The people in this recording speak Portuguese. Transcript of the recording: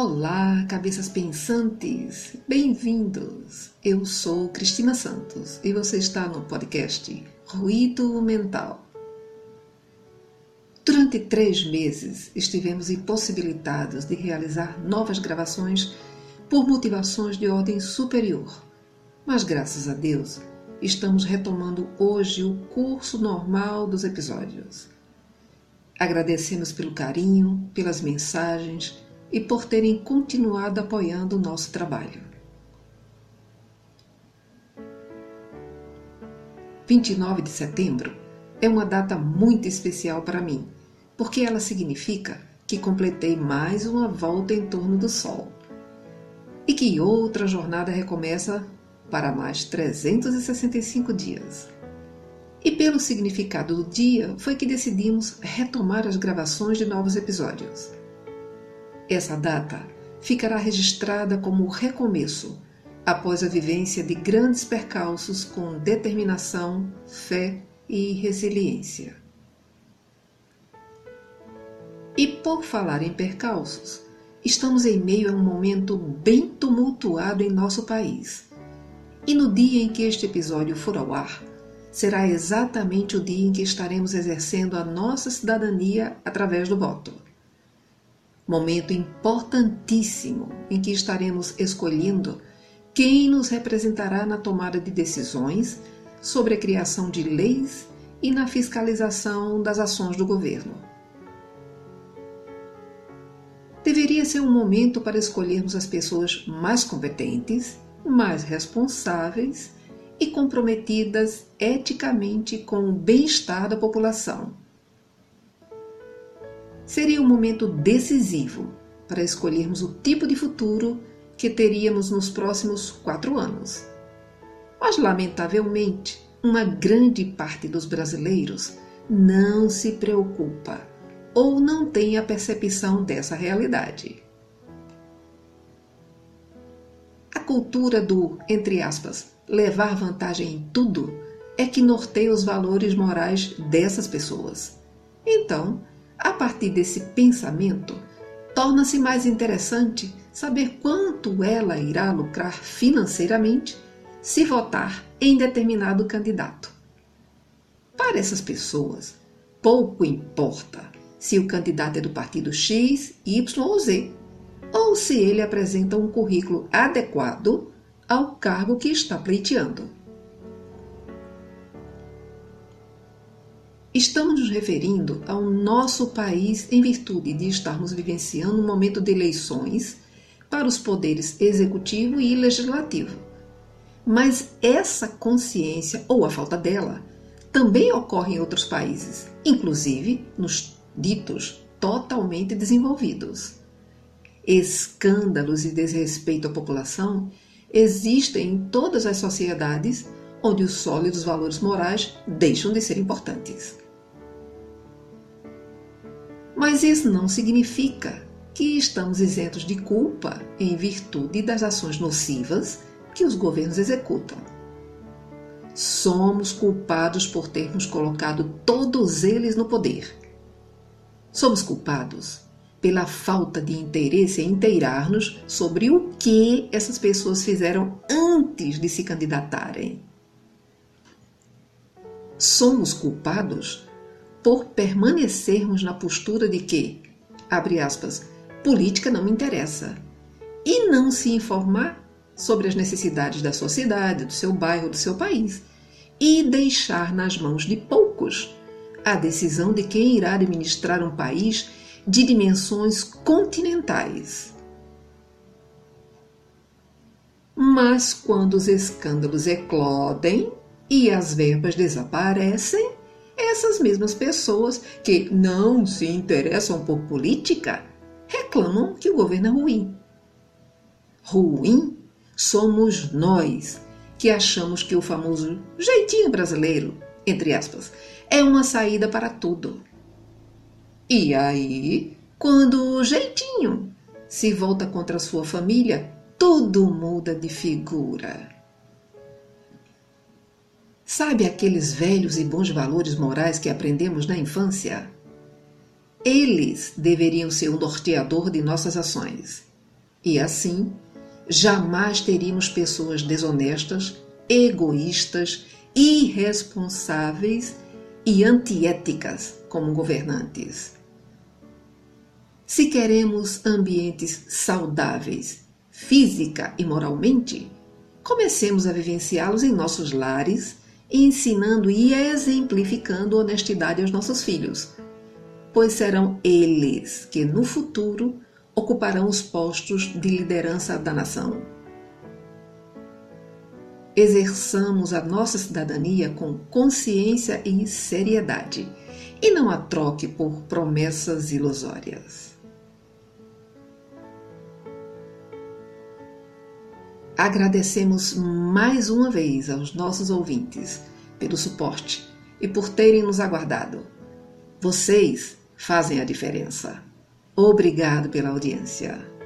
Olá, cabeças pensantes! Bem-vindos! Eu sou Cristina Santos e você está no podcast Ruído Mental. Durante três meses estivemos impossibilitados de realizar novas gravações por motivações de ordem superior, mas graças a Deus estamos retomando hoje o curso normal dos episódios. Agradecemos pelo carinho, pelas mensagens e por terem continuado apoiando o nosso trabalho. 29 de setembro é uma data muito especial para mim, porque ela significa que completei mais uma volta em torno do Sol e que outra jornada recomeça para mais 365 dias. E pelo significado do dia foi que decidimos retomar as gravações de novos episódios. Essa data ficará registrada como recomeço após a vivência de grandes percalços com determinação, fé e resiliência. E por falar em percalços, estamos em meio a um momento bem tumultuado em nosso país. E no dia em que este episódio for ao ar, será exatamente o dia em que estaremos exercendo a nossa cidadania através do voto momento importantíssimo em que estaremos escolhendo quem nos representará na tomada de decisões sobre a criação de leis e na fiscalização das ações do governo. Deveria ser um momento para escolhermos as pessoas mais competentes, mais responsáveis e comprometidas eticamente com o bem-estar da população seria um momento decisivo para escolhermos o tipo de futuro que teríamos nos próximos quatro anos. Mas, lamentavelmente, uma grande parte dos brasileiros não se preocupa ou não tem a percepção dessa realidade. A cultura do, entre aspas, levar vantagem em tudo é que norteia os valores morais dessas pessoas. Então, a partir desse pensamento, torna-se mais interessante saber quanto ela irá lucrar financeiramente se votar em determinado candidato. Para essas pessoas, pouco importa se o candidato é do partido X, Y ou Z, ou se ele apresenta um currículo adequado ao cargo que está pleiteando. Estamos nos referindo ao nosso país em virtude de estarmos vivenciando um momento de eleições para os poderes executivo e legislativo. Mas essa consciência, ou a falta dela, também ocorre em outros países, inclusive nos ditos totalmente desenvolvidos. Escândalos e desrespeito à população existem em todas as sociedades onde os sólidos valores morais deixam de ser importantes. Mas isso não significa que estamos isentos de culpa em virtude das ações nocivas que os governos executam. Somos culpados por termos colocado todos eles no poder. Somos culpados pela falta de interesse em inteirar-nos sobre o que essas pessoas fizeram antes de se candidatarem. Somos culpados por permanecermos na postura de que, abre aspas, política não me interessa, e não se informar sobre as necessidades da sociedade, do seu bairro, do seu país, e deixar nas mãos de poucos a decisão de quem irá administrar um país de dimensões continentais. Mas quando os escândalos eclodem e as verbas desaparecem, essas mesmas pessoas que não se interessam por política reclamam que o governo é ruim. Ruim somos nós que achamos que o famoso jeitinho brasileiro, entre aspas, é uma saída para tudo. E aí, quando o jeitinho se volta contra a sua família, tudo muda de figura. Sabe aqueles velhos e bons valores morais que aprendemos na infância? Eles deveriam ser o norteador de nossas ações. E assim, jamais teríamos pessoas desonestas, egoístas, irresponsáveis e antiéticas como governantes. Se queremos ambientes saudáveis, física e moralmente, comecemos a vivenciá-los em nossos lares, ensinando e exemplificando honestidade aos nossos filhos, pois serão eles que no futuro ocuparão os postos de liderança da nação. Exerçamos a nossa cidadania com consciência e seriedade, e não a troque por promessas ilusórias. Agradecemos mais uma vez aos nossos ouvintes pelo suporte e por terem nos aguardado. Vocês fazem a diferença. Obrigado pela audiência.